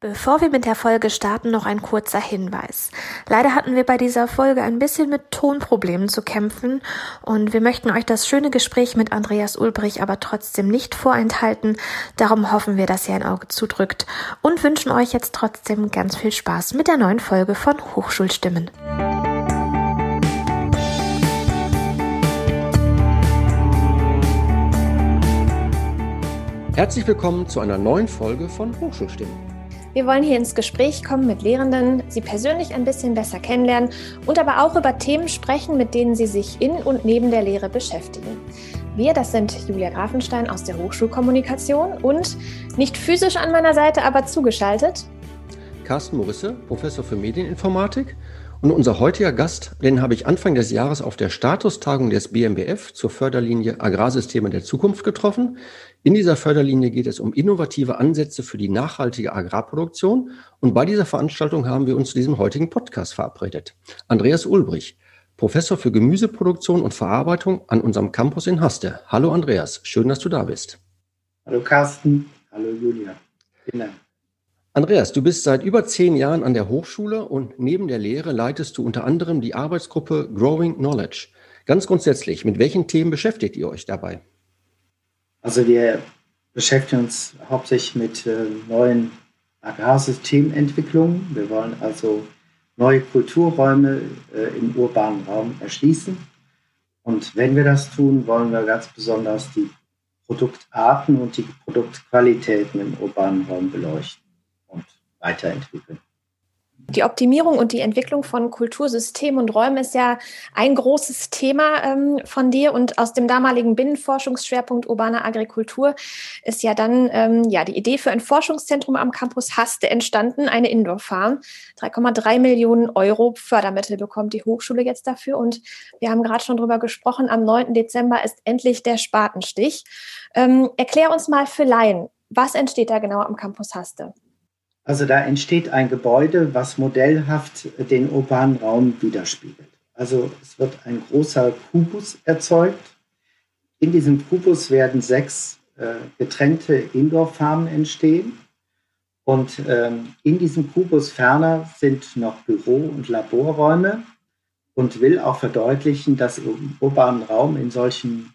Bevor wir mit der Folge starten, noch ein kurzer Hinweis. Leider hatten wir bei dieser Folge ein bisschen mit Tonproblemen zu kämpfen und wir möchten euch das schöne Gespräch mit Andreas Ulbrich aber trotzdem nicht vorenthalten. Darum hoffen wir, dass ihr ein Auge zudrückt und wünschen euch jetzt trotzdem ganz viel Spaß mit der neuen Folge von Hochschulstimmen. Herzlich willkommen zu einer neuen Folge von Hochschulstimmen. Wir wollen hier ins Gespräch kommen mit Lehrenden, sie persönlich ein bisschen besser kennenlernen und aber auch über Themen sprechen, mit denen sie sich in und neben der Lehre beschäftigen. Wir, das sind Julia Grafenstein aus der Hochschulkommunikation und nicht physisch an meiner Seite, aber zugeschaltet. Carsten Morisse, Professor für Medieninformatik. Und unser heutiger Gast, den habe ich Anfang des Jahres auf der Statustagung des BMBF zur Förderlinie Agrarsysteme der Zukunft getroffen. In dieser Förderlinie geht es um innovative Ansätze für die nachhaltige Agrarproduktion. Und bei dieser Veranstaltung haben wir uns zu diesem heutigen Podcast verabredet. Andreas Ulbrich, Professor für Gemüseproduktion und Verarbeitung an unserem Campus in Haste. Hallo Andreas, schön, dass du da bist. Hallo Carsten, hallo Julia. Vielen Dank. Andreas, du bist seit über zehn Jahren an der Hochschule und neben der Lehre leitest du unter anderem die Arbeitsgruppe Growing Knowledge. Ganz grundsätzlich, mit welchen Themen beschäftigt ihr euch dabei? Also wir beschäftigen uns hauptsächlich mit äh, neuen Agrarsystementwicklungen. Wir wollen also neue Kulturräume äh, im urbanen Raum erschließen. Und wenn wir das tun, wollen wir ganz besonders die Produktarten und die Produktqualitäten im urbanen Raum beleuchten weiterentwickeln. Die Optimierung und die Entwicklung von Kultursystemen und Räumen ist ja ein großes Thema ähm, von dir und aus dem damaligen Binnenforschungsschwerpunkt urbane Agrikultur ist ja dann ähm, ja die Idee für ein Forschungszentrum am Campus Haste entstanden, eine Indoor-Farm. 3,3 Millionen Euro Fördermittel bekommt die Hochschule jetzt dafür und wir haben gerade schon drüber gesprochen, am 9. Dezember ist endlich der Spatenstich. Ähm, erklär uns mal für Laien, was entsteht da genau am Campus Haste? Also da entsteht ein Gebäude, was modellhaft den urbanen Raum widerspiegelt. Also es wird ein großer Kubus erzeugt. In diesem Kubus werden sechs äh, getrennte Indoor-Farmen entstehen. Und ähm, in diesem Kubus ferner sind noch Büro- und Laborräume und will auch verdeutlichen, dass im urbanen Raum in solchen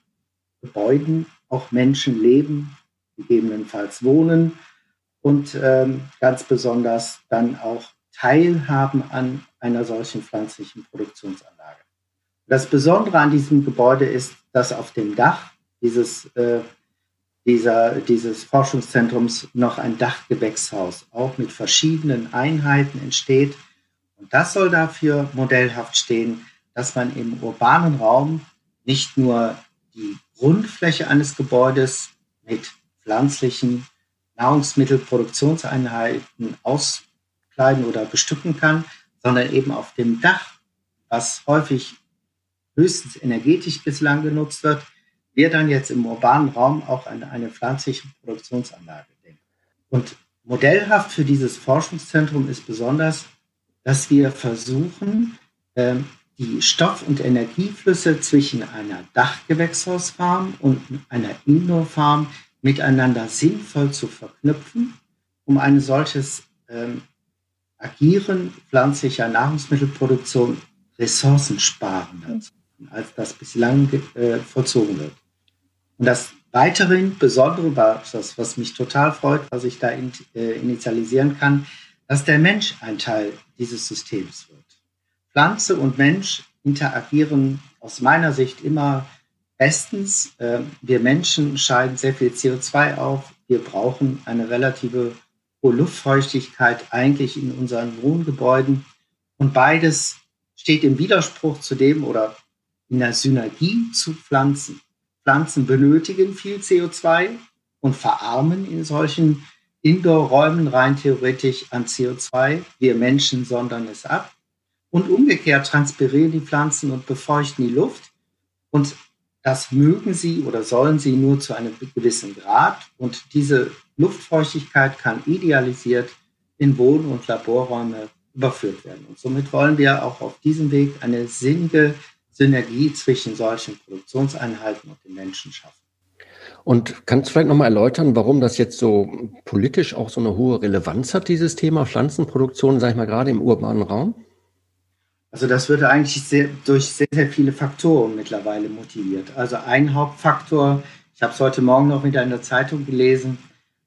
Gebäuden auch Menschen leben, gegebenenfalls wohnen und ähm, ganz besonders dann auch teilhaben an einer solchen pflanzlichen Produktionsanlage. Das Besondere an diesem Gebäude ist, dass auf dem Dach dieses, äh, dieser, dieses Forschungszentrums noch ein Dachgewächshaus auch mit verschiedenen Einheiten entsteht. Und das soll dafür modellhaft stehen, dass man im urbanen Raum nicht nur die Grundfläche eines Gebäudes mit pflanzlichen Nahrungsmittelproduktionseinheiten auskleiden oder bestücken kann, sondern eben auf dem Dach, was häufig höchstens energetisch bislang genutzt wird, wir dann jetzt im urbanen Raum auch an eine pflanzliche Produktionsanlage denken. Und modellhaft für dieses Forschungszentrum ist besonders, dass wir versuchen, ähm, die Stoff- und Energieflüsse zwischen einer Dachgewächshausfarm und einer Indoorfarm miteinander sinnvoll zu verknüpfen, um ein solches ähm, Agieren pflanzlicher Nahrungsmittelproduktion ressourcensparender zu machen, als das bislang äh, vollzogen wird. Und das weiterhin Besondere, das, was mich total freut, was ich da in, äh, initialisieren kann, dass der Mensch ein Teil dieses Systems wird. Pflanze und Mensch interagieren aus meiner Sicht immer Erstens, äh, wir Menschen scheiden sehr viel CO2 auf. Wir brauchen eine relative hohe Luftfeuchtigkeit eigentlich in unseren Wohngebäuden. Und beides steht im Widerspruch zu dem oder in der Synergie zu Pflanzen. Pflanzen benötigen viel CO2 und verarmen in solchen Indoor-Räumen rein theoretisch an CO2. Wir Menschen sondern es ab. Und umgekehrt transpirieren die Pflanzen und befeuchten die Luft. Und das mögen sie oder sollen sie nur zu einem gewissen Grad. Und diese Luftfeuchtigkeit kann idealisiert in Wohn- und Laborräume überführt werden. Und somit wollen wir auch auf diesem Weg eine sinnige Synergie zwischen solchen Produktionseinheiten und den Menschen schaffen. Und kannst du vielleicht nochmal erläutern, warum das jetzt so politisch auch so eine hohe Relevanz hat, dieses Thema Pflanzenproduktion, sag ich mal, gerade im urbanen Raum? Also das wird eigentlich sehr, durch sehr, sehr viele Faktoren mittlerweile motiviert. Also ein Hauptfaktor, ich habe es heute Morgen noch wieder in der Zeitung gelesen,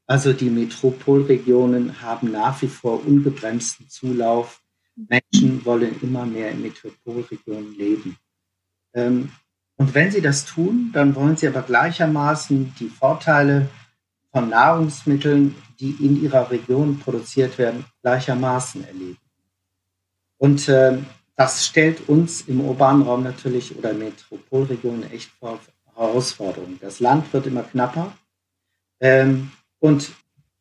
also die Metropolregionen haben nach wie vor ungebremsten Zulauf. Menschen wollen immer mehr in Metropolregionen leben. Ähm, und wenn sie das tun, dann wollen sie aber gleichermaßen die Vorteile von Nahrungsmitteln, die in ihrer Region produziert werden, gleichermaßen erleben. Und äh, das stellt uns im urbanen Raum natürlich oder Metropolregionen echt vor Herausforderungen. Das Land wird immer knapper ähm, und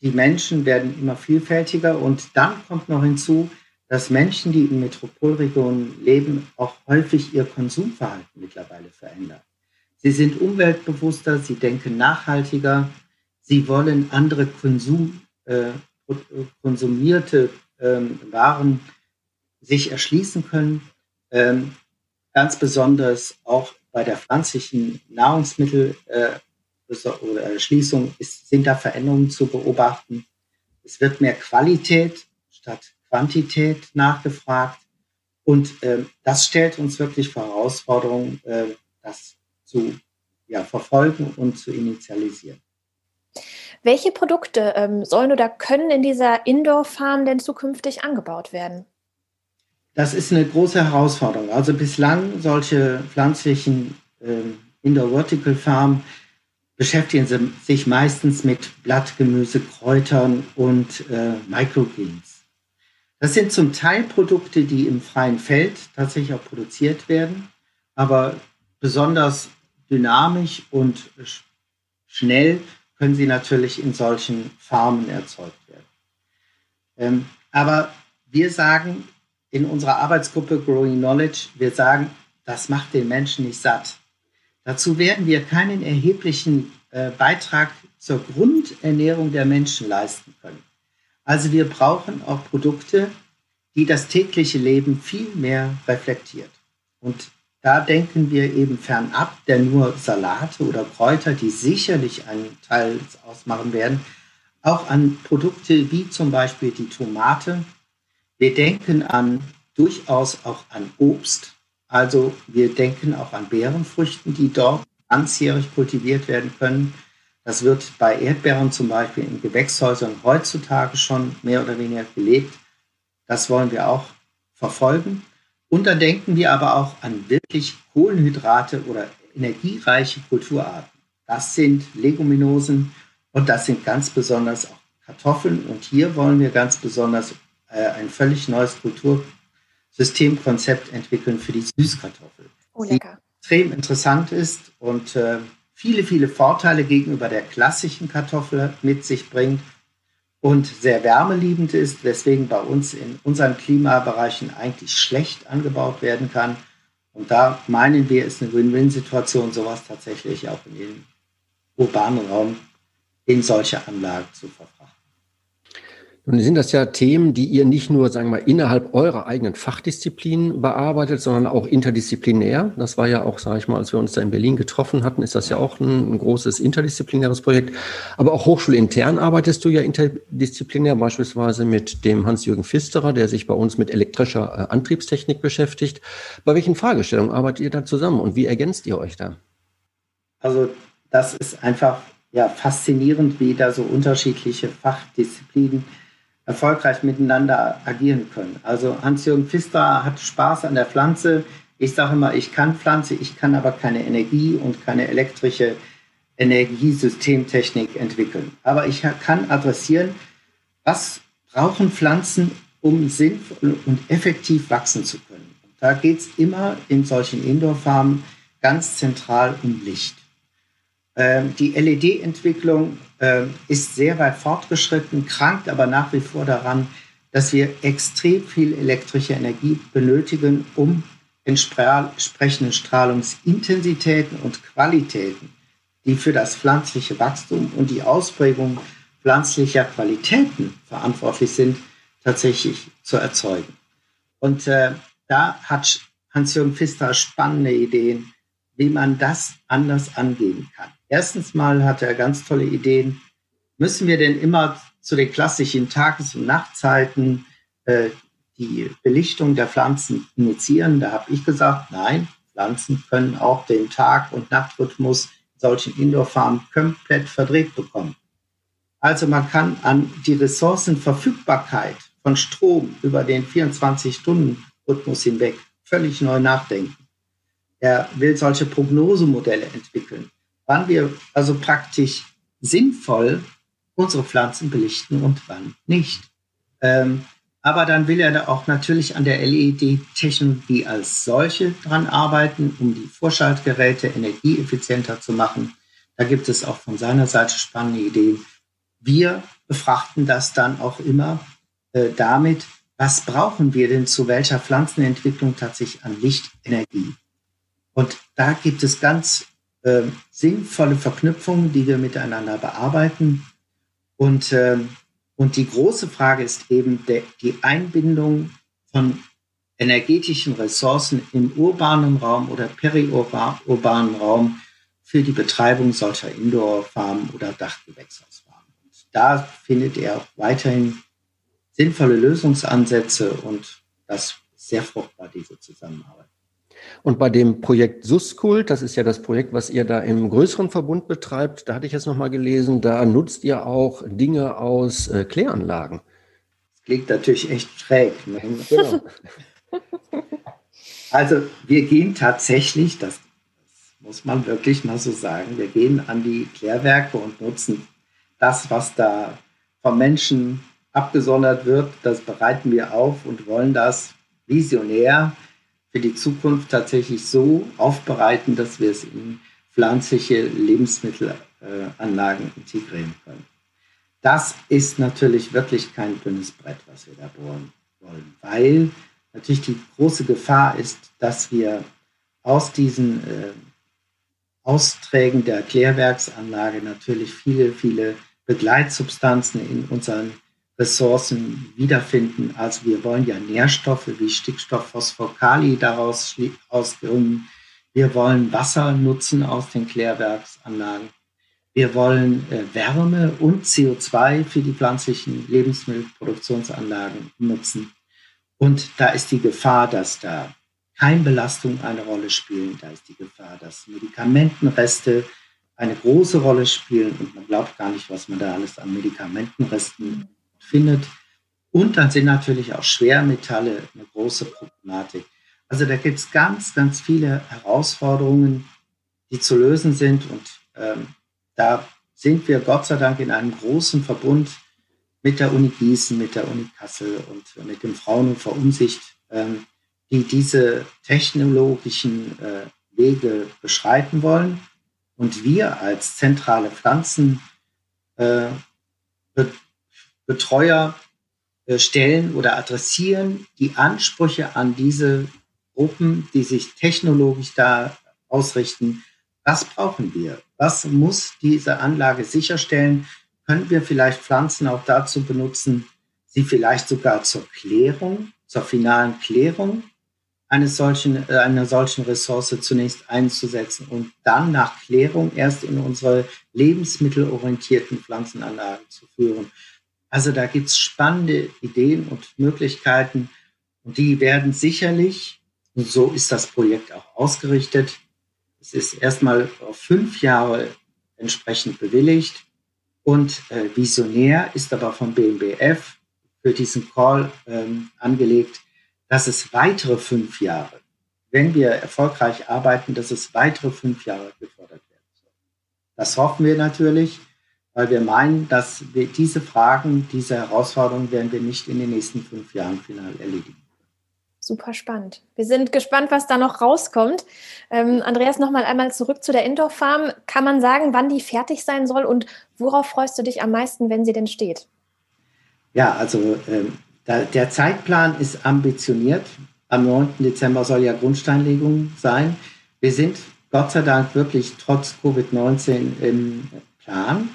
die Menschen werden immer vielfältiger und dann kommt noch hinzu, dass Menschen, die in Metropolregionen leben, auch häufig ihr Konsumverhalten mittlerweile verändern. Sie sind umweltbewusster, sie denken nachhaltiger, sie wollen andere Konsum, äh, konsumierte ähm, Waren sich erschließen können. Ähm, ganz besonders auch bei der pflanzlichen Nahrungsmittel äh, oder Erschließung ist, sind da Veränderungen zu beobachten. Es wird mehr Qualität statt Quantität nachgefragt. Und äh, das stellt uns wirklich Herausforderungen, äh, das zu ja, verfolgen und zu initialisieren. Welche Produkte ähm, sollen oder können in dieser Indoor-Farm denn zukünftig angebaut werden? Das ist eine große Herausforderung. Also bislang solche pflanzlichen äh, Indoor-Vertical-Farmen beschäftigen sie sich meistens mit Blattgemüse, Kräutern und äh, Microgreens. Das sind zum Teil Produkte, die im freien Feld tatsächlich auch produziert werden, aber besonders dynamisch und schnell können sie natürlich in solchen Farmen erzeugt werden. Ähm, aber wir sagen, in unserer Arbeitsgruppe Growing Knowledge, wir sagen, das macht den Menschen nicht satt. Dazu werden wir keinen erheblichen äh, Beitrag zur Grundernährung der Menschen leisten können. Also wir brauchen auch Produkte, die das tägliche Leben viel mehr reflektiert. Und da denken wir eben fernab der nur Salate oder Kräuter, die sicherlich einen Teil ausmachen werden, auch an Produkte wie zum Beispiel die Tomate, wir denken an durchaus auch an Obst. Also wir denken auch an Beerenfrüchten, die dort ganzjährig kultiviert werden können. Das wird bei Erdbeeren zum Beispiel in Gewächshäusern heutzutage schon mehr oder weniger gelebt. Das wollen wir auch verfolgen. Und dann denken wir aber auch an wirklich Kohlenhydrate oder energiereiche Kulturarten. Das sind Leguminosen und das sind ganz besonders auch Kartoffeln. Und hier wollen wir ganz besonders ein völlig neues Kultursystemkonzept entwickeln für die Süßkartoffel. Oh, lecker. Die extrem interessant ist und äh, viele, viele Vorteile gegenüber der klassischen Kartoffel mit sich bringt und sehr wärmeliebend ist, weswegen bei uns in unseren Klimabereichen eigentlich schlecht angebaut werden kann. Und da meinen wir, ist eine Win-Win-Situation, sowas tatsächlich auch in den urbanen Raum in solche Anlagen zu verfrachten. Nun sind das ja Themen, die ihr nicht nur, sagen wir mal, innerhalb eurer eigenen Fachdisziplin bearbeitet, sondern auch interdisziplinär. Das war ja auch, sage ich mal, als wir uns da in Berlin getroffen hatten, ist das ja auch ein, ein großes interdisziplinäres Projekt. Aber auch hochschulintern arbeitest du ja interdisziplinär, beispielsweise mit dem Hans-Jürgen Pfisterer, der sich bei uns mit elektrischer äh, Antriebstechnik beschäftigt. Bei welchen Fragestellungen arbeitet ihr da zusammen und wie ergänzt ihr euch da? Also das ist einfach ja faszinierend, wie da so unterschiedliche Fachdisziplinen erfolgreich miteinander agieren können. Also Hans-Jürgen Pfister hat Spaß an der Pflanze. Ich sage immer, ich kann Pflanze, ich kann aber keine Energie und keine elektrische Energiesystemtechnik entwickeln. Aber ich kann adressieren, was brauchen Pflanzen, um sinnvoll und effektiv wachsen zu können. Da geht es immer in solchen Indoor-Farmen ganz zentral um Licht. Ähm, die LED-Entwicklung ähm, ist sehr weit fortgeschritten, krankt aber nach wie vor daran, dass wir extrem viel elektrische Energie benötigen, um entsprechende Strahlungsintensitäten und Qualitäten, die für das pflanzliche Wachstum und die Ausprägung pflanzlicher Qualitäten verantwortlich sind, tatsächlich zu erzeugen. Und äh, da hat Hans-Jürgen Pfister spannende Ideen, wie man das anders angehen kann. Erstens mal hat er ganz tolle Ideen. Müssen wir denn immer zu den klassischen Tages- und Nachtzeiten äh, die Belichtung der Pflanzen initiieren? Da habe ich gesagt, nein, Pflanzen können auch den Tag- und Nachtrhythmus in solchen Indoor-Farmen komplett verdreht bekommen. Also man kann an die Ressourcenverfügbarkeit von Strom über den 24-Stunden-Rhythmus hinweg völlig neu nachdenken. Er will solche Prognosemodelle entwickeln, wann wir also praktisch sinnvoll unsere Pflanzen belichten und wann nicht. Ähm, aber dann will er da auch natürlich an der LED-Technologie als solche dran arbeiten, um die Vorschaltgeräte energieeffizienter zu machen. Da gibt es auch von seiner Seite spannende Ideen. Wir befrachten das dann auch immer äh, damit, was brauchen wir denn zu welcher Pflanzenentwicklung tatsächlich an Lichtenergie? Und da gibt es ganz äh, sinnvolle Verknüpfungen, die wir miteinander bearbeiten. Und ähm, und die große Frage ist eben der, die Einbindung von energetischen Ressourcen im urbanen Raum oder periurbanen Raum für die Betreibung solcher Indoor-Farmen oder Dachgewächshausfarmen. Und da findet er weiterhin sinnvolle Lösungsansätze und das ist sehr fruchtbar, diese Zusammenarbeit. Und bei dem Projekt Suskult, das ist ja das Projekt, was ihr da im größeren Verbund betreibt, da hatte ich jetzt nochmal gelesen, da nutzt ihr auch Dinge aus äh, Kläranlagen. Das klingt natürlich echt schräg. Ne? Genau. also wir gehen tatsächlich, das, das muss man wirklich mal so sagen, wir gehen an die Klärwerke und nutzen das, was da vom Menschen abgesondert wird, das bereiten wir auf und wollen das visionär für die Zukunft tatsächlich so aufbereiten, dass wir es in pflanzliche Lebensmittelanlagen integrieren können. Das ist natürlich wirklich kein dünnes Brett, was wir da bohren wollen, weil natürlich die große Gefahr ist, dass wir aus diesen äh, Austrägen der Klärwerksanlage natürlich viele, viele Begleitsubstanzen in unseren Ressourcen wiederfinden. Also wir wollen ja Nährstoffe wie Stickstoff, Phosphor, Kali daraus ausgewinnen. Wir wollen Wasser nutzen aus den Klärwerksanlagen. Wir wollen äh, Wärme und CO2 für die pflanzlichen Lebensmittelproduktionsanlagen nutzen. Und da ist die Gefahr, dass da Keimbelastung eine Rolle spielen. Da ist die Gefahr, dass Medikamentenreste eine große Rolle spielen. Und man glaubt gar nicht, was man da alles an Medikamentenresten findet. Und dann sind natürlich auch Schwermetalle eine große Problematik. Also da gibt es ganz, ganz viele Herausforderungen, die zu lösen sind. Und ähm, da sind wir Gott sei Dank in einem großen Verbund mit der Uni Gießen, mit der Uni Kassel und mit dem Fraunhofer Umsicht, ähm, die diese technologischen äh, Wege beschreiten wollen. Und wir als zentrale Pflanzen äh, Betreuer äh, stellen oder adressieren die Ansprüche an diese Gruppen, die sich technologisch da ausrichten. Was brauchen wir? Was muss diese Anlage sicherstellen? Können wir vielleicht Pflanzen auch dazu benutzen, sie vielleicht sogar zur Klärung, zur finalen Klärung eines solchen, äh, einer solchen Ressource zunächst einzusetzen und dann nach Klärung erst in unsere lebensmittelorientierten Pflanzenanlagen zu führen. Also da gibt es spannende Ideen und Möglichkeiten und die werden sicherlich, und so ist das Projekt auch ausgerichtet, es ist erstmal auf fünf Jahre entsprechend bewilligt und äh, visionär ist aber vom BMBF für diesen Call ähm, angelegt, dass es weitere fünf Jahre, wenn wir erfolgreich arbeiten, dass es weitere fünf Jahre gefordert werden soll. Das hoffen wir natürlich weil wir meinen, dass wir diese Fragen, diese Herausforderungen werden wir nicht in den nächsten fünf Jahren final erledigen. Super spannend. Wir sind gespannt, was da noch rauskommt. Ähm, Andreas, nochmal einmal zurück zu der Indoor-Farm. Kann man sagen, wann die fertig sein soll und worauf freust du dich am meisten, wenn sie denn steht? Ja, also ähm, da, der Zeitplan ist ambitioniert. Am 9. Dezember soll ja Grundsteinlegung sein. Wir sind Gott sei Dank wirklich trotz Covid-19 im Plan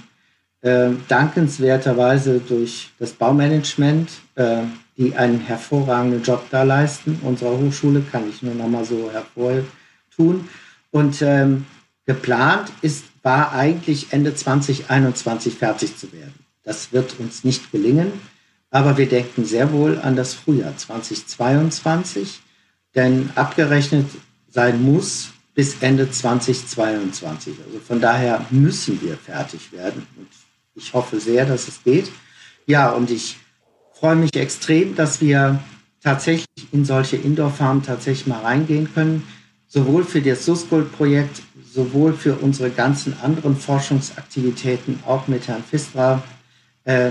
äh, dankenswerterweise durch das Baumanagement, äh, die einen hervorragenden Job da leisten. Unserer Hochschule kann ich nur noch mal so hervortun. Und ähm, geplant ist war eigentlich Ende 2021 fertig zu werden. Das wird uns nicht gelingen, aber wir denken sehr wohl an das Frühjahr 2022, denn abgerechnet sein muss bis Ende 2022. Also von daher müssen wir fertig werden und ich hoffe sehr, dass es geht. Ja, und ich freue mich extrem, dass wir tatsächlich in solche Indoor-Farmen tatsächlich mal reingehen können, sowohl für das Susgold-Projekt, sowohl für unsere ganzen anderen Forschungsaktivitäten, auch mit Herrn Fistra, äh,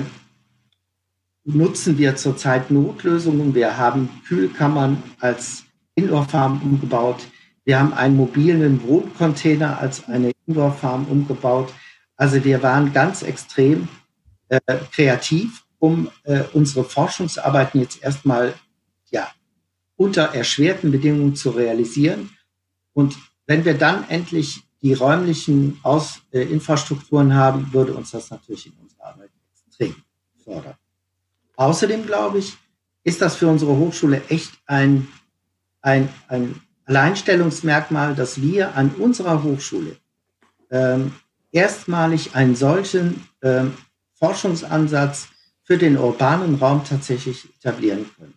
nutzen wir zurzeit Notlösungen. Wir haben Kühlkammern als Indoor-Farm umgebaut. Wir haben einen mobilen Wohncontainer als eine Indoor-Farm umgebaut. Also wir waren ganz extrem äh, kreativ, um äh, unsere Forschungsarbeiten jetzt erstmal ja, unter erschwerten Bedingungen zu realisieren. Und wenn wir dann endlich die räumlichen Aus äh, Infrastrukturen haben, würde uns das natürlich in unserer Arbeit extrem fördern. Außerdem glaube ich, ist das für unsere Hochschule echt ein, ein, ein Alleinstellungsmerkmal, dass wir an unserer Hochschule ähm, erstmalig einen solchen ähm, Forschungsansatz für den urbanen Raum tatsächlich etablieren können.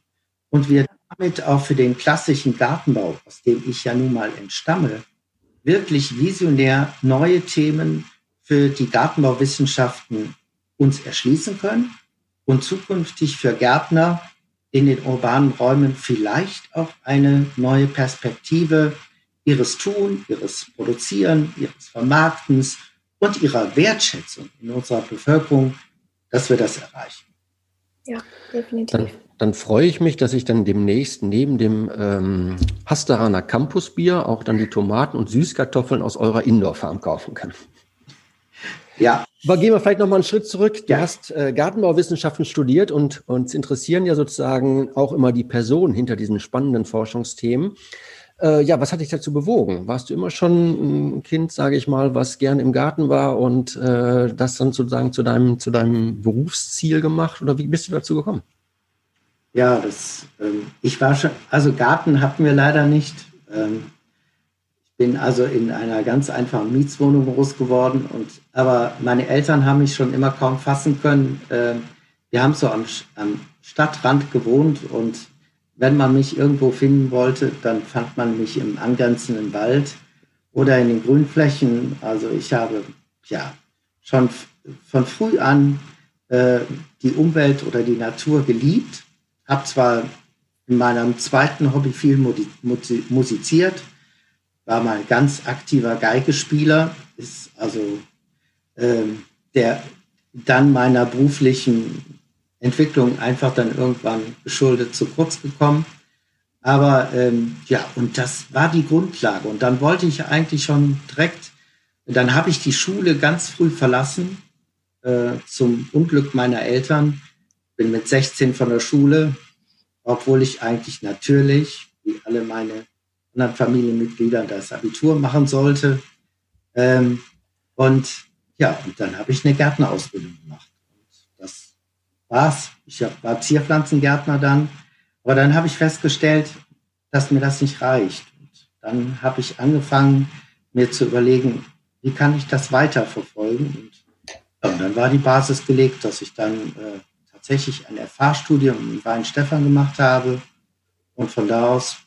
Und wir damit auch für den klassischen Gartenbau, aus dem ich ja nun mal entstamme, wirklich visionär neue Themen für die Gartenbauwissenschaften uns erschließen können und zukünftig für Gärtner in den urbanen Räumen vielleicht auch eine neue Perspektive ihres Tun, ihres Produzieren, ihres Vermarktens und ihrer Wertschätzung in unserer Bevölkerung, dass wir das erreichen. Ja, definitiv. Dann, dann freue ich mich, dass ich dann demnächst neben dem ähm, Hasteraner Campusbier auch dann die Tomaten und Süßkartoffeln aus eurer Indoor-Farm kaufen kann. Ja. Aber gehen wir vielleicht noch mal einen Schritt zurück. Du ja. hast äh, Gartenbauwissenschaften studiert und uns interessieren ja sozusagen auch immer die Personen hinter diesen spannenden Forschungsthemen. Äh, ja, was hat dich dazu bewogen? Warst du immer schon ein Kind, sage ich mal, was gern im Garten war und äh, das dann sozusagen zu deinem, zu deinem Berufsziel gemacht? Oder wie bist du dazu gekommen? Ja, das, ähm, ich war schon, also Garten hatten wir leider nicht. Ähm, ich bin also in einer ganz einfachen Mietswohnung groß geworden und, aber meine Eltern haben mich schon immer kaum fassen können. Ähm, wir haben so am, am Stadtrand gewohnt und wenn man mich irgendwo finden wollte, dann fand man mich im angrenzenden Wald oder in den Grünflächen. Also ich habe ja schon von früh an äh, die Umwelt oder die Natur geliebt. Habe zwar in meinem zweiten Hobby viel musiziert, war mal ganz aktiver Geigespieler, ist also äh, der dann meiner beruflichen Entwicklung einfach dann irgendwann geschuldet zu kurz gekommen. Aber ähm, ja, und das war die Grundlage. Und dann wollte ich eigentlich schon direkt, dann habe ich die Schule ganz früh verlassen, äh, zum Unglück meiner Eltern. Bin mit 16 von der Schule, obwohl ich eigentlich natürlich, wie alle meine anderen Familienmitglieder, das Abitur machen sollte. Ähm, und ja, und dann habe ich eine Gärtnerausbildung gemacht war's. Ich war Zierpflanzengärtner dann. Aber dann habe ich festgestellt, dass mir das nicht reicht. Und dann habe ich angefangen, mir zu überlegen, wie kann ich das weiterverfolgen. Und, und dann war die Basis gelegt, dass ich dann äh, tatsächlich ein FH-Studium in Weinstefan gemacht habe. Und von da aus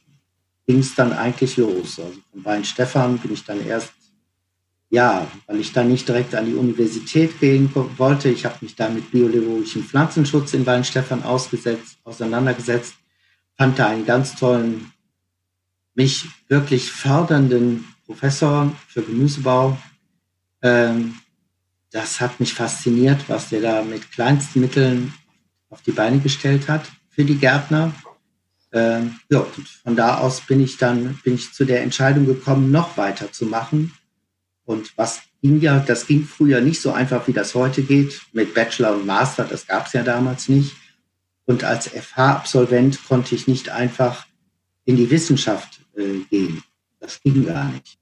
ging es dann eigentlich los. Also von Weinstefan bin ich dann erst ja, weil ich dann nicht direkt an die Universität gehen wollte. Ich habe mich da mit biologischem Pflanzenschutz in Weinstefan auseinandergesetzt, fand da einen ganz tollen, mich wirklich fördernden Professor für Gemüsebau. Ähm, das hat mich fasziniert, was der da mit kleinsten Mitteln auf die Beine gestellt hat für die Gärtner. Ähm, ja, und von da aus bin ich dann bin ich zu der Entscheidung gekommen, noch weiter zu machen und was ging ja, das ging früher nicht so einfach, wie das heute geht, mit Bachelor und Master, das gab es ja damals nicht. Und als FH-Absolvent konnte ich nicht einfach in die Wissenschaft äh, gehen. Das ging gar nicht.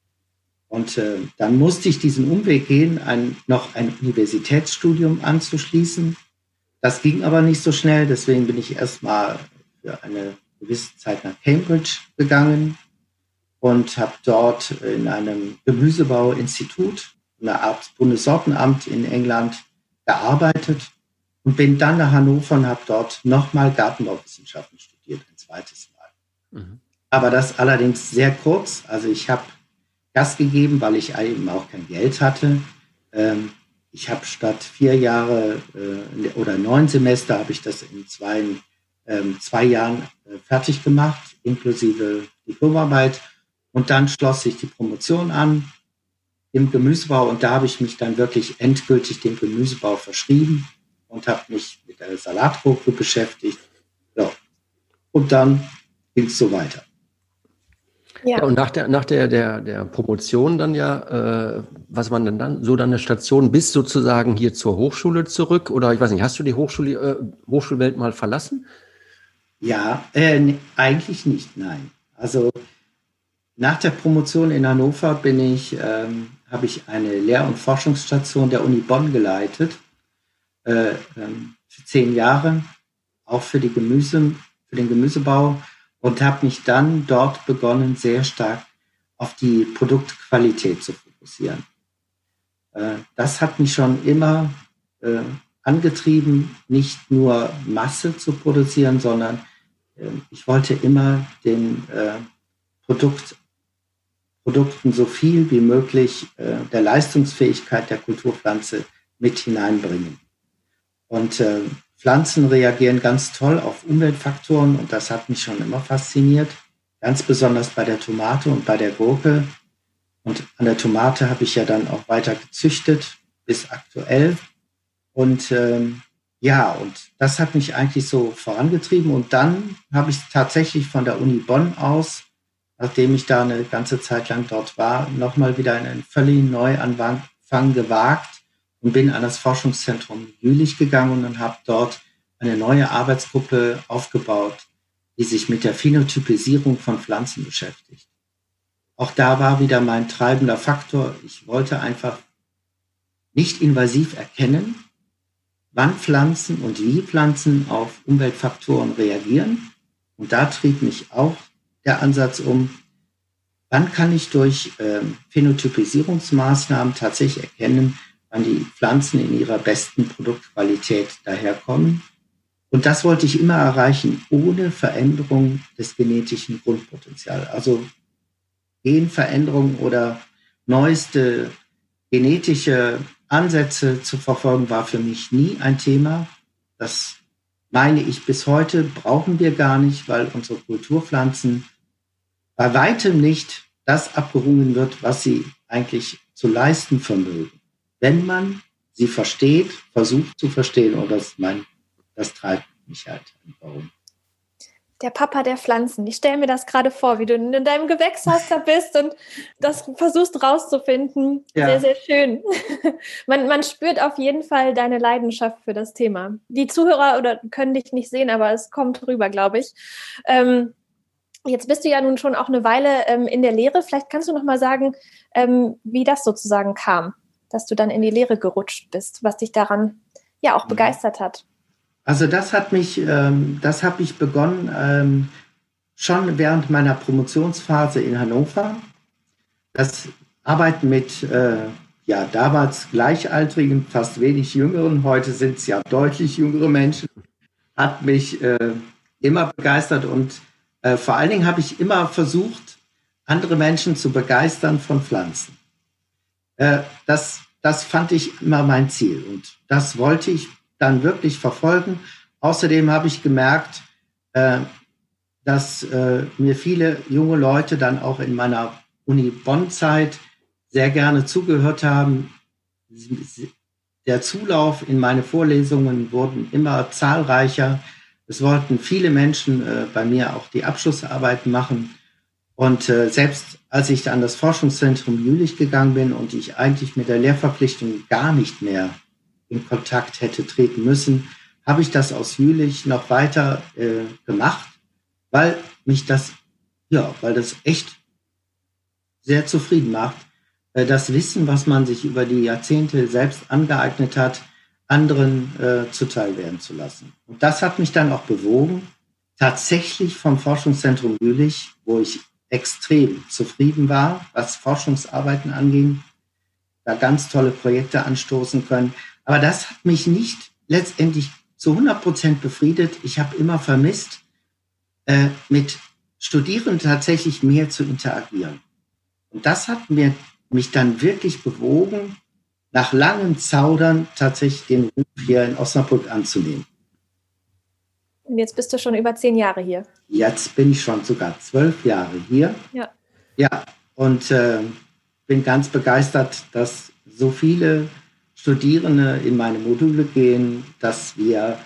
Und äh, dann musste ich diesen Umweg gehen, ein, noch ein Universitätsstudium anzuschließen. Das ging aber nicht so schnell, deswegen bin ich erstmal für eine gewisse Zeit nach Cambridge gegangen und habe dort in einem Gemüsebauinstitut einer Art Bundessortenamt in England gearbeitet und bin dann nach Hannover und habe dort nochmal Gartenbauwissenschaften studiert, ein zweites Mal. Mhm. Aber das allerdings sehr kurz. Also ich habe Gas gegeben, weil ich eben auch kein Geld hatte. Ähm, ich habe statt vier Jahre äh, oder neun Semester habe ich das in zwei, ähm, zwei Jahren äh, fertig gemacht, inklusive Diplomarbeit. Und dann schloss sich die Promotion an im Gemüsebau und da habe ich mich dann wirklich endgültig dem Gemüsebau verschrieben und habe mich mit der Salatgruppe beschäftigt. Ja. Und dann ging es so weiter. Ja. ja. und nach der, nach der, der, der Promotion dann ja, äh, was man denn dann, so dann eine Station bis sozusagen hier zur Hochschule zurück? Oder ich weiß nicht, hast du die Hochschule, äh, Hochschulwelt mal verlassen? Ja, äh, nee, eigentlich nicht, nein. Also nach der Promotion in Hannover bin ich, ähm, habe ich eine Lehr- und Forschungsstation der Uni Bonn geleitet, äh, ähm, für zehn Jahre, auch für die Gemüse, für den Gemüsebau und habe mich dann dort begonnen, sehr stark auf die Produktqualität zu fokussieren. Äh, das hat mich schon immer äh, angetrieben, nicht nur Masse zu produzieren, sondern äh, ich wollte immer den Produkt, Produkten so viel wie möglich der Leistungsfähigkeit der Kulturpflanze mit hineinbringen. Und Pflanzen reagieren ganz toll auf Umweltfaktoren und das hat mich schon immer fasziniert. Ganz besonders bei der Tomate und bei der Gurke. Und an der Tomate habe ich ja dann auch weiter gezüchtet bis aktuell. Und ähm, ja, und das hat mich eigentlich so vorangetrieben. Und dann habe ich tatsächlich von der Uni Bonn aus, nachdem ich da eine ganze Zeit lang dort war, nochmal wieder einen völlig Neuanfang gewagt und bin an das Forschungszentrum Jülich gegangen und habe dort eine neue Arbeitsgruppe aufgebaut, die sich mit der Phänotypisierung von Pflanzen beschäftigt. Auch da war wieder mein treibender Faktor. Ich wollte einfach nicht invasiv erkennen, wann Pflanzen und wie Pflanzen auf Umweltfaktoren reagieren. Und da trieb mich auch der Ansatz um, wann kann ich durch ähm, Phänotypisierungsmaßnahmen tatsächlich erkennen, wann die Pflanzen in ihrer besten Produktqualität daherkommen. Und das wollte ich immer erreichen, ohne Veränderung des genetischen Grundpotenzials. Also Genveränderung oder neueste genetische Ansätze zu verfolgen, war für mich nie ein Thema. Das meine ich bis heute, brauchen wir gar nicht, weil unsere Kulturpflanzen bei weitem nicht das abgerungen wird, was sie eigentlich zu leisten vermögen wenn man sie versteht, versucht zu verstehen, und das, mein, das treibt mich halt. Warum? Der Papa der Pflanzen. Ich stelle mir das gerade vor, wie du in deinem Gewächshaus da bist und das versuchst rauszufinden. Ja. Sehr, sehr schön. man, man spürt auf jeden Fall deine Leidenschaft für das Thema. Die Zuhörer oder können dich nicht sehen, aber es kommt rüber, glaube ich. Ähm, Jetzt bist du ja nun schon auch eine Weile ähm, in der Lehre. Vielleicht kannst du noch mal sagen, ähm, wie das sozusagen kam dass du dann in die Lehre gerutscht bist, was dich daran ja auch mhm. begeistert hat. Also das hat mich, ähm, das habe ich begonnen ähm, schon während meiner Promotionsphase in Hannover. Das Arbeiten mit äh, ja damals Gleichaltrigen, fast wenig Jüngeren, heute sind es ja deutlich jüngere Menschen, hat mich äh, immer begeistert und äh, vor allen Dingen habe ich immer versucht, andere Menschen zu begeistern von Pflanzen. Äh, das, das fand ich immer mein Ziel und das wollte ich dann wirklich verfolgen. Außerdem habe ich gemerkt, äh, dass äh, mir viele junge Leute dann auch in meiner Uni Bonn-Zeit sehr gerne zugehört haben. Der Zulauf in meine Vorlesungen wurden immer zahlreicher. Es wollten viele Menschen äh, bei mir auch die Abschlussarbeit machen. Und äh, selbst als ich an das Forschungszentrum Jülich gegangen bin und ich eigentlich mit der Lehrverpflichtung gar nicht mehr in Kontakt hätte treten müssen, habe ich das aus Jülich noch weiter äh, gemacht, weil mich das, ja, weil das echt sehr zufrieden macht, äh, das Wissen, was man sich über die Jahrzehnte selbst angeeignet hat, anderen äh, zuteil werden zu lassen. Und das hat mich dann auch bewogen, tatsächlich vom Forschungszentrum Jülich, wo ich extrem zufrieden war, was Forschungsarbeiten anging, da ganz tolle Projekte anstoßen können. Aber das hat mich nicht letztendlich zu 100 Prozent befriedet. Ich habe immer vermisst, äh, mit Studierenden tatsächlich mehr zu interagieren. Und das hat mir, mich dann wirklich bewogen, nach langem Zaudern tatsächlich den Ruf hier in Osnabrück anzunehmen. Und jetzt bist du schon über zehn Jahre hier. Jetzt bin ich schon sogar zwölf Jahre hier. Ja. Ja, und äh, bin ganz begeistert, dass so viele Studierende in meine Module gehen, dass wir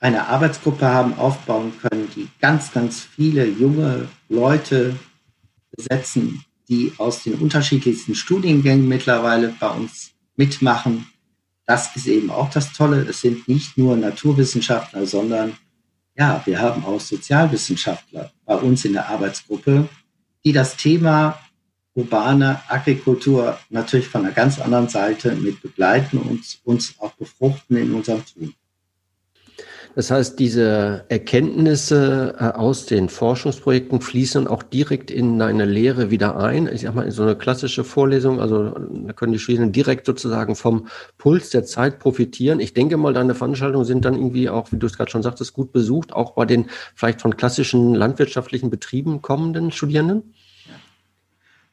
eine Arbeitsgruppe haben aufbauen können, die ganz, ganz viele junge Leute besetzen, die aus den unterschiedlichsten Studiengängen mittlerweile bei uns mitmachen. Das ist eben auch das Tolle. Es sind nicht nur Naturwissenschaftler, sondern ja, wir haben auch Sozialwissenschaftler bei uns in der Arbeitsgruppe, die das Thema urbane Agrikultur natürlich von einer ganz anderen Seite mit begleiten und uns auch befruchten in unserem Tun. Das heißt, diese Erkenntnisse äh, aus den Forschungsprojekten fließen auch direkt in deine Lehre wieder ein. Ich sag mal, in so eine klassische Vorlesung, also da können die Studierenden direkt sozusagen vom Puls der Zeit profitieren. Ich denke mal, deine Veranstaltungen sind dann irgendwie auch, wie du es gerade schon sagtest, gut besucht, auch bei den vielleicht von klassischen landwirtschaftlichen Betrieben kommenden Studierenden.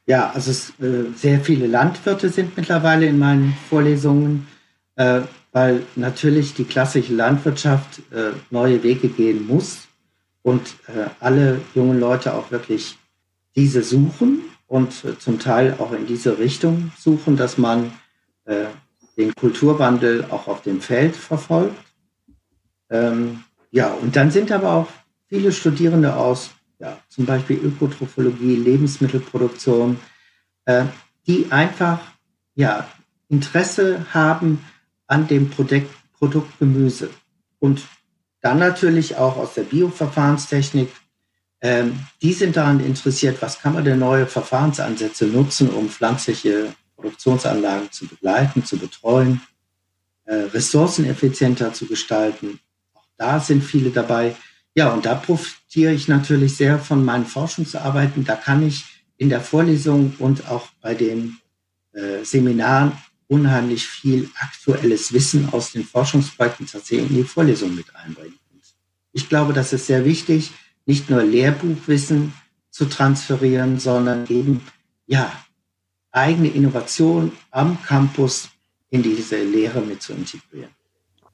Ja, also es, äh, sehr viele Landwirte sind mittlerweile in meinen Vorlesungen. Äh, weil natürlich die klassische Landwirtschaft äh, neue Wege gehen muss und äh, alle jungen Leute auch wirklich diese suchen und äh, zum Teil auch in diese Richtung suchen, dass man äh, den Kulturwandel auch auf dem Feld verfolgt. Ähm, ja, und dann sind aber auch viele Studierende aus ja, zum Beispiel Ökotrophologie, Lebensmittelproduktion, äh, die einfach ja, Interesse haben, an dem Produkt, Produkt Gemüse. Und dann natürlich auch aus der Bioverfahrenstechnik. Ähm, die sind daran interessiert, was kann man denn neue Verfahrensansätze nutzen, um pflanzliche Produktionsanlagen zu begleiten, zu betreuen, äh, ressourceneffizienter zu gestalten. Auch da sind viele dabei. Ja, und da profitiere ich natürlich sehr von meinen Forschungsarbeiten. Da kann ich in der Vorlesung und auch bei den äh, Seminaren unheimlich viel aktuelles Wissen aus den Forschungsprojekten tatsächlich in die Vorlesung mit einbringen. Ich glaube, das ist sehr wichtig, nicht nur Lehrbuchwissen zu transferieren, sondern eben, ja, eigene Innovation am Campus in diese Lehre mit zu integrieren.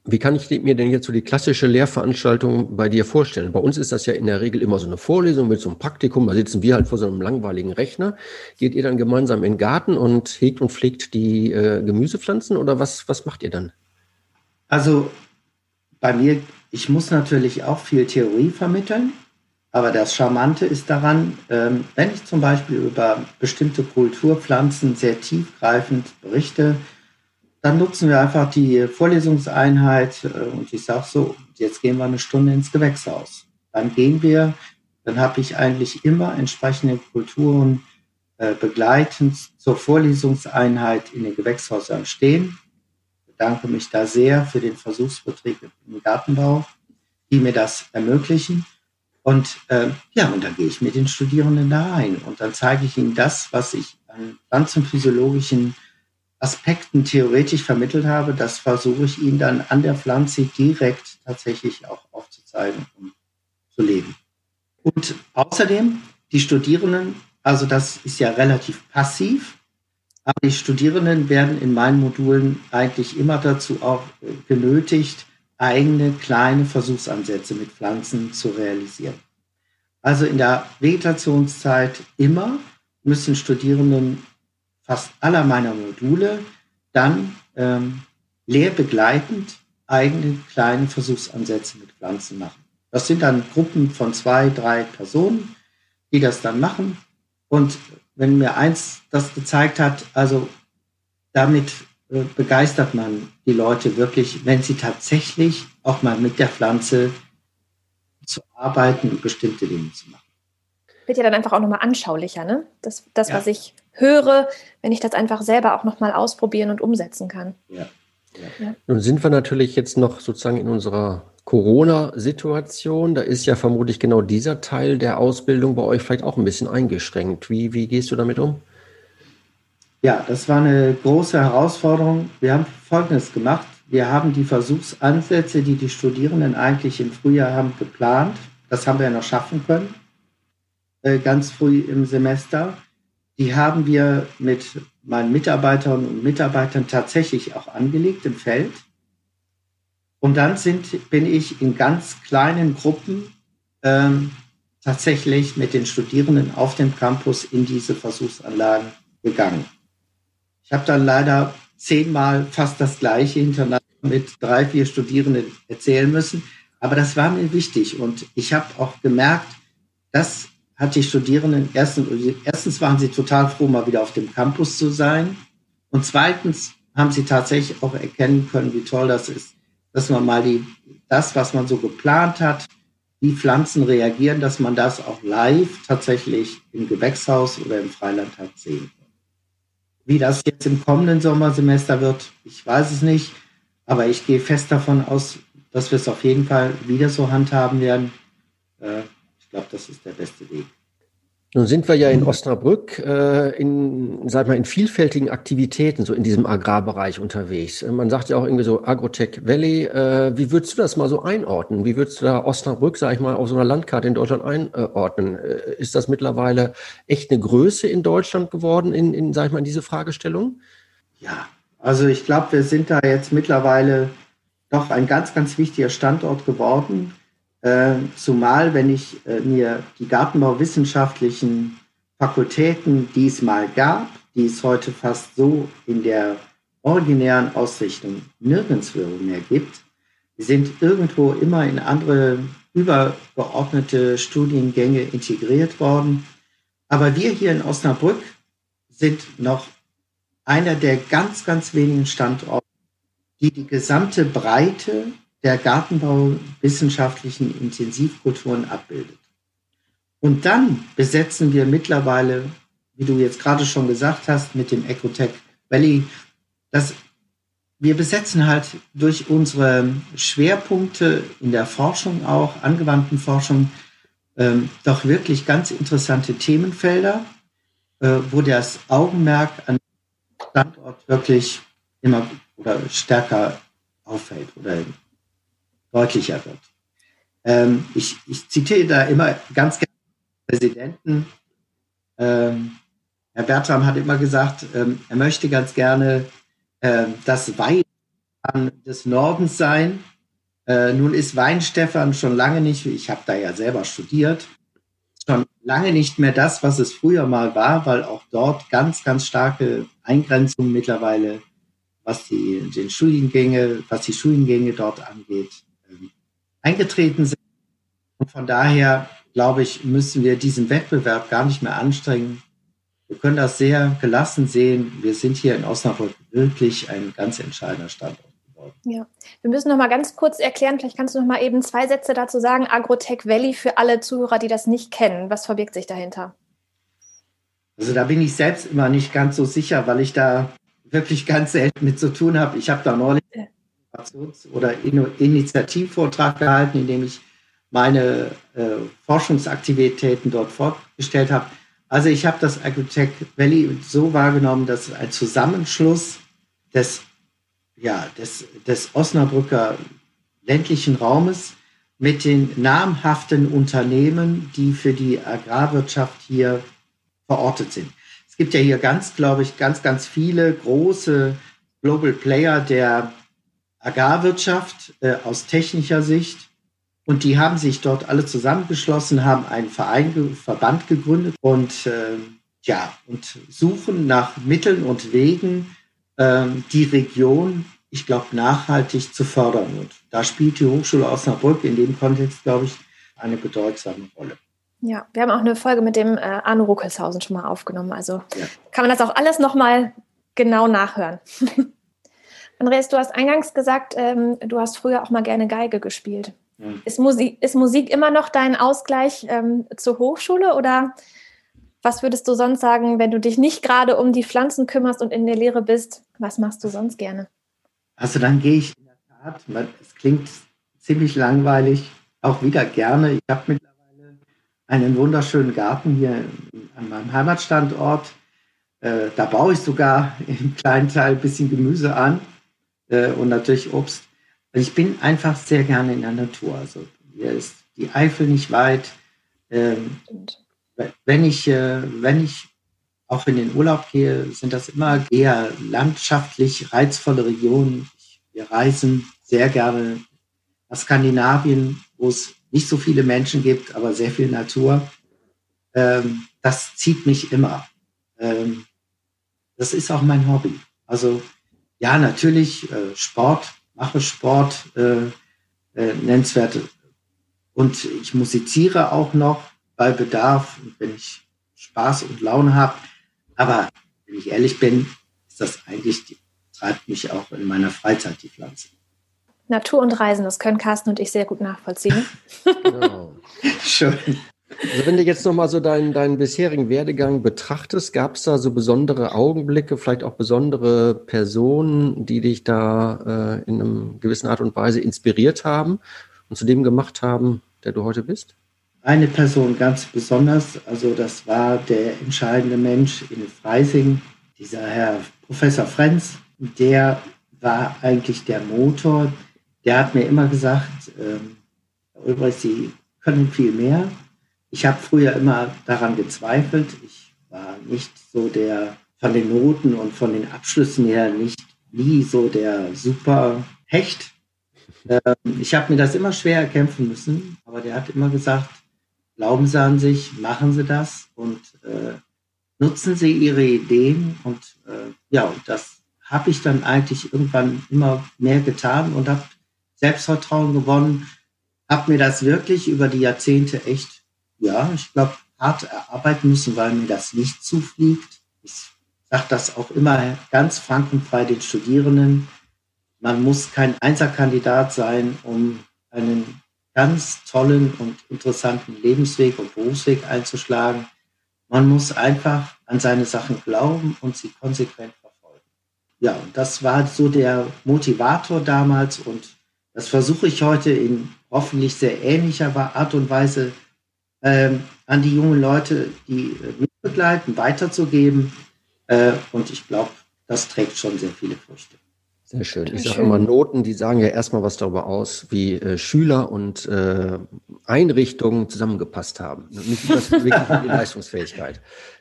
Wie kann ich mir denn jetzt so die klassische Lehrveranstaltung bei dir vorstellen? Bei uns ist das ja in der Regel immer so eine Vorlesung mit so einem Praktikum. Da sitzen wir halt vor so einem langweiligen Rechner. Geht ihr dann gemeinsam in den Garten und hegt und pflegt die äh, Gemüsepflanzen oder was, was macht ihr dann? Also bei mir, ich muss natürlich auch viel Theorie vermitteln. Aber das Charmante ist daran, ähm, wenn ich zum Beispiel über bestimmte Kulturpflanzen sehr tiefgreifend berichte, dann nutzen wir einfach die Vorlesungseinheit äh, und ich sage so, jetzt gehen wir eine Stunde ins Gewächshaus. Dann gehen wir, dann habe ich eigentlich immer entsprechende Kulturen äh, begleitend zur Vorlesungseinheit in den Gewächshäusern stehen. Ich bedanke mich da sehr für den Versuchsbetrieb im Gartenbau, die mir das ermöglichen. Und äh, ja, und dann gehe ich mit den Studierenden da rein und dann zeige ich ihnen das, was ich an ganzen physiologischen Aspekten theoretisch vermittelt habe, das versuche ich Ihnen dann an der Pflanze direkt tatsächlich auch aufzuzeigen und zu leben. Und außerdem die Studierenden, also das ist ja relativ passiv, aber die Studierenden werden in meinen Modulen eigentlich immer dazu auch äh, genötigt, eigene kleine Versuchsansätze mit Pflanzen zu realisieren. Also in der Vegetationszeit immer müssen Studierenden fast aller meiner Module dann ähm, lehrbegleitend eigene kleine Versuchsansätze mit Pflanzen machen. Das sind dann Gruppen von zwei, drei Personen, die das dann machen. Und wenn mir eins das gezeigt hat, also damit äh, begeistert man die Leute wirklich, wenn sie tatsächlich auch mal mit der Pflanze zu arbeiten und bestimmte Dinge zu machen. Wird ja dann einfach auch nochmal anschaulicher, ne? Das, das ja. was ich höre, wenn ich das einfach selber auch nochmal ausprobieren und umsetzen kann. Ja. Ja. Nun sind wir natürlich jetzt noch sozusagen in unserer Corona-Situation. Da ist ja vermutlich genau dieser Teil der Ausbildung bei euch vielleicht auch ein bisschen eingeschränkt. Wie, wie gehst du damit um? Ja, das war eine große Herausforderung. Wir haben Folgendes gemacht. Wir haben die Versuchsansätze, die die Studierenden eigentlich im Frühjahr haben geplant, das haben wir ja noch schaffen können, äh, ganz früh im Semester. Die haben wir mit meinen Mitarbeiterinnen und Mitarbeitern tatsächlich auch angelegt im Feld. Und dann sind, bin ich in ganz kleinen Gruppen ähm, tatsächlich mit den Studierenden auf dem Campus in diese Versuchsanlagen gegangen. Ich habe dann leider zehnmal fast das Gleiche hintereinander mit drei, vier Studierenden erzählen müssen. Aber das war mir wichtig und ich habe auch gemerkt, das hat die Studierenden, erstens, erstens waren sie total froh, mal wieder auf dem Campus zu sein. Und zweitens haben sie tatsächlich auch erkennen können, wie toll das ist, dass man mal die, das, was man so geplant hat, wie Pflanzen reagieren, dass man das auch live tatsächlich im Gewächshaus oder im Freiland hat sehen kann. Wie das jetzt im kommenden Sommersemester wird, ich weiß es nicht, aber ich gehe fest davon aus, dass wir es auf jeden Fall wieder so handhaben werden. Äh, glaube, das ist der beste Weg. Nun sind wir ja in Osnabrück äh, in, sag mal, in vielfältigen Aktivitäten, so in diesem Agrarbereich unterwegs. Äh, man sagt ja auch irgendwie so Agrotech Valley. Äh, wie würdest du das mal so einordnen? Wie würdest du da Osnabrück, sag ich mal, auf so einer Landkarte in Deutschland einordnen? Äh, ist das mittlerweile echt eine Größe in Deutschland geworden, in, in sag ich mal, in diese Fragestellung? Ja, also ich glaube, wir sind da jetzt mittlerweile doch ein ganz, ganz wichtiger Standort geworden. Äh, zumal, wenn ich äh, mir die gartenbauwissenschaftlichen Fakultäten, die es mal gab, die es heute fast so in der originären Ausrichtung nirgendwo mehr gibt, sind irgendwo immer in andere übergeordnete Studiengänge integriert worden. Aber wir hier in Osnabrück sind noch einer der ganz, ganz wenigen Standorte, die die gesamte Breite der gartenbauwissenschaftlichen Intensivkulturen abbildet. Und dann besetzen wir mittlerweile, wie du jetzt gerade schon gesagt hast, mit dem Ecotech Valley, das, wir besetzen halt durch unsere Schwerpunkte in der Forschung auch, angewandten Forschung, ähm, doch wirklich ganz interessante Themenfelder, äh, wo das Augenmerk an Standort wirklich immer oder stärker auffällt oder deutlicher wird. Ähm, ich, ich zitiere da immer ganz gerne Präsidenten. Ähm, Herr Bertram hat immer gesagt, ähm, er möchte ganz gerne äh, das Wein des Nordens sein. Äh, nun ist Weinstefan schon lange nicht, ich habe da ja selber studiert, schon lange nicht mehr das, was es früher mal war, weil auch dort ganz, ganz starke Eingrenzungen mittlerweile, was die, den Studiengänge, was die Studiengänge dort angeht, eingetreten sind. Und von daher, glaube ich, müssen wir diesen Wettbewerb gar nicht mehr anstrengen. Wir können das sehr gelassen sehen. Wir sind hier in Osnabrück wirklich ein ganz entscheidender Standort. Ja, wir müssen noch mal ganz kurz erklären, vielleicht kannst du noch mal eben zwei Sätze dazu sagen, Agrotech Valley für alle Zuhörer, die das nicht kennen. Was verbirgt sich dahinter? Also da bin ich selbst immer nicht ganz so sicher, weil ich da wirklich ganz selten mit zu tun habe. Ich habe da neulich oder Initiativvortrag gehalten, in dem ich meine äh, Forschungsaktivitäten dort vorgestellt habe. Also ich habe das Agrotech Valley so wahrgenommen, dass es ein Zusammenschluss des, ja, des, des Osnabrücker ländlichen Raumes mit den namhaften Unternehmen, die für die Agrarwirtschaft hier verortet sind. Es gibt ja hier ganz, glaube ich, ganz, ganz viele große Global Player der Agrarwirtschaft äh, aus technischer Sicht. Und die haben sich dort alle zusammengeschlossen, haben einen Verein, Verband gegründet und äh, ja, und suchen nach Mitteln und Wegen, äh, die Region, ich glaube, nachhaltig zu fördern. Und da spielt die Hochschule Osnabrück in dem Kontext, glaube ich, eine bedeutsame Rolle. Ja, wir haben auch eine Folge mit dem äh, Arno Ruckelshausen schon mal aufgenommen. Also ja. kann man das auch alles nochmal genau nachhören. Andreas, du hast eingangs gesagt, ähm, du hast früher auch mal gerne Geige gespielt. Mhm. Ist, Musik, ist Musik immer noch dein Ausgleich ähm, zur Hochschule oder was würdest du sonst sagen, wenn du dich nicht gerade um die Pflanzen kümmerst und in der Lehre bist? Was machst du sonst gerne? Also dann gehe ich in der Tat, es klingt ziemlich langweilig, auch wieder gerne. Ich habe mittlerweile einen wunderschönen Garten hier an meinem Heimatstandort Äh, da baue ich sogar im kleinen Teil ein bisschen Gemüse an äh, und natürlich Obst. Also ich bin einfach sehr gerne in der Natur. Also hier ist die Eifel nicht weit. Ähm, wenn ich, äh, wenn ich auch in den Urlaub gehe, sind das immer eher landschaftlich reizvolle Regionen. Wir reisen sehr gerne nach Skandinavien, wo es nicht so viele Menschen gibt, aber sehr viel Natur. Ähm, das zieht mich immer. Ähm, das ist auch mein Hobby. Also ja, natürlich äh, Sport, mache Sport, äh, äh, nennenswerte. Und ich musiziere auch noch bei Bedarf, wenn ich Spaß und Laune habe. Aber wenn ich ehrlich bin, ist das eigentlich, die, treibt mich auch in meiner Freizeit die Pflanze. Natur und Reisen, das können Carsten und ich sehr gut nachvollziehen. Genau. Schön. Also wenn du jetzt nochmal so deinen, deinen bisherigen Werdegang betrachtest, gab es da so besondere Augenblicke, vielleicht auch besondere Personen, die dich da äh, in einer gewissen Art und Weise inspiriert haben und zu dem gemacht haben, der du heute bist? eine Person ganz besonders, also das war der entscheidende Mensch in Freising, dieser Herr Professor Frenz, der war eigentlich der Motor. Der hat mir immer gesagt, ähm, Herr Ulbricht, Sie können viel mehr. Ich habe früher immer daran gezweifelt. Ich war nicht so der von den Noten und von den Abschlüssen her nicht nie so der super Hecht. Ähm, ich habe mir das immer schwer erkämpfen müssen, aber der hat immer gesagt, Glauben Sie an sich, machen Sie das und äh, nutzen Sie Ihre Ideen. Und äh, ja, das habe ich dann eigentlich irgendwann immer mehr getan und habe Selbstvertrauen gewonnen, habe mir das wirklich über die Jahrzehnte echt, ja, ich glaube, hart erarbeiten müssen, weil mir das nicht zufliegt. Ich sage das auch immer ganz frankenfrei den Studierenden. Man muss kein Einserkandidat sein, um einen ganz tollen und interessanten Lebensweg und Berufsweg einzuschlagen. Man muss einfach an seine Sachen glauben und sie konsequent verfolgen. Ja, und das war so der Motivator damals und das versuche ich heute in hoffentlich sehr ähnlicher Art und Weise ähm, an die jungen Leute, die äh, mitbegleiten, weiterzugeben. Äh, und ich glaube, das trägt schon sehr viele Früchte. Sehr schön. Ich sage immer, Noten, die sagen ja erstmal was darüber aus, wie äh, Schüler und äh, Einrichtungen zusammengepasst haben. Nicht das wirklich die Leistungsfähigkeit.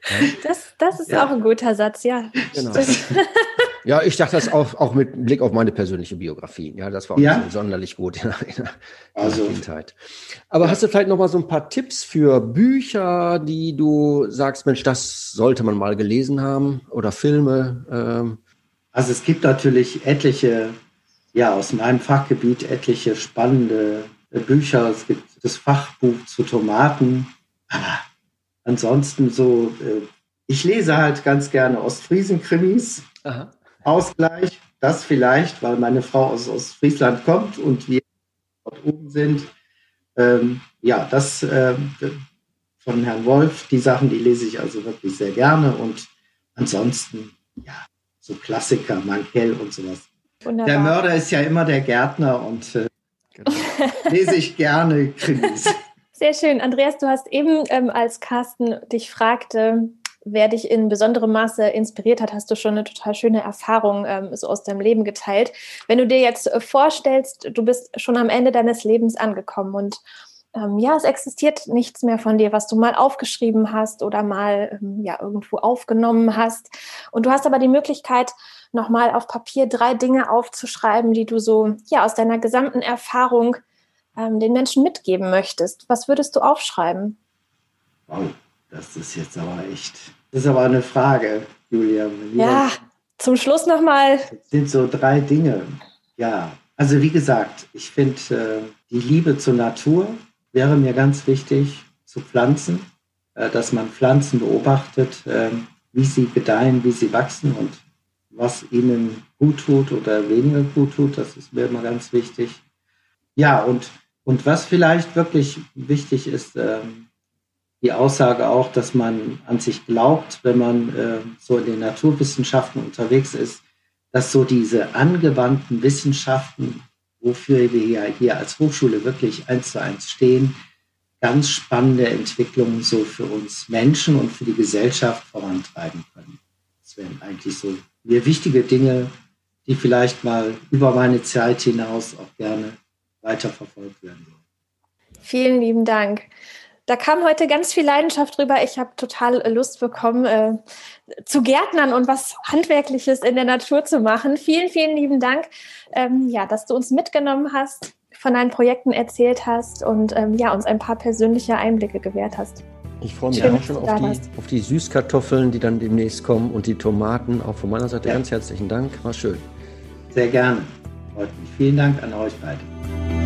Ja. Das, das ist ja. auch ein guter Satz, ja. Genau. ja, ich dachte das auch, auch mit Blick auf meine persönliche Biografie. Ja, das war auch ja? sonderlich gut in, in also. der Kindheit. Aber hast du vielleicht noch mal so ein paar Tipps für Bücher, die du sagst, Mensch, das sollte man mal gelesen haben oder Filme? Ähm, also es gibt natürlich etliche, ja, aus meinem Fachgebiet etliche spannende äh, Bücher. Es gibt das Fachbuch zu Tomaten. Aber ansonsten so, äh, ich lese halt ganz gerne Ostfriesen-Krimis. Ausgleich, das vielleicht, weil meine Frau aus Ostfriesland kommt und wir dort oben sind. Ähm, ja, das äh, von Herrn Wolf, die Sachen, die lese ich also wirklich sehr gerne. Und ansonsten, ja, so Klassiker, Mankell und sowas. Wunderbar. Der Mörder ist ja immer der Gärtner und äh, genau. lese ich gerne Krimis. Sehr schön. Andreas, du hast eben, ähm, als Carsten dich fragte, wer dich in besonderem Maße inspiriert hat, hast du schon eine total schöne Erfahrung ähm, so aus deinem Leben geteilt. Wenn du dir jetzt äh, vorstellst, du bist schon am Ende deines Lebens angekommen und ähm, ja, es existiert nichts mehr von dir, was du mal aufgeschrieben hast oder mal ähm, ja irgendwo aufgenommen hast. Und du hast aber die Möglichkeit, nochmal auf Papier drei Dinge aufzuschreiben, die du so ja aus deiner gesamten Erfahrung ähm, den Menschen mitgeben möchtest. Was würdest du aufschreiben? Wow, das ist jetzt aber echt. Das ist aber eine Frage, Julia. Ja, zum Schluss nochmal. Das sind so drei Dinge. Ja, also wie gesagt, ich finde äh, die Liebe zur Natur wäre mir ganz wichtig zu Pflanzen, äh, dass man Pflanzen beobachtet, ähm, wie sie gedeihen, wie sie wachsen und was ihnen gut tut oder weniger gut tut. Das ist mir immer ganz wichtig. Ja, und, und was vielleicht wirklich wichtig ist, ähm, die Aussage auch, dass man an sich glaubt, wenn man äh, so in den Naturwissenschaften unterwegs ist, dass so diese angewandten Wissenschaften wofür wir ja hier als Hochschule wirklich eins zu eins stehen, ganz spannende Entwicklungen so für uns Menschen und für die Gesellschaft vorantreiben können. Das wären eigentlich so mir wichtige Dinge, die vielleicht mal über meine Zeit hinaus auch gerne weiterverfolgt werden sollen. Vielen lieben Dank. Da kam heute ganz viel Leidenschaft drüber. Ich habe total Lust bekommen, äh, zu Gärtnern und was Handwerkliches in der Natur zu machen. Vielen, vielen lieben Dank, ähm, ja, dass du uns mitgenommen hast, von deinen Projekten erzählt hast und ähm, ja, uns ein paar persönliche Einblicke gewährt hast. Ich freue mich Schön, auch schon auf die, auf die, Süßkartoffeln, die dann demnächst kommen und die Tomaten. Auch von meiner Seite ja. ganz herzlichen Dank. War schön. Sehr gerne. Freut mich. Vielen Dank an euch beide.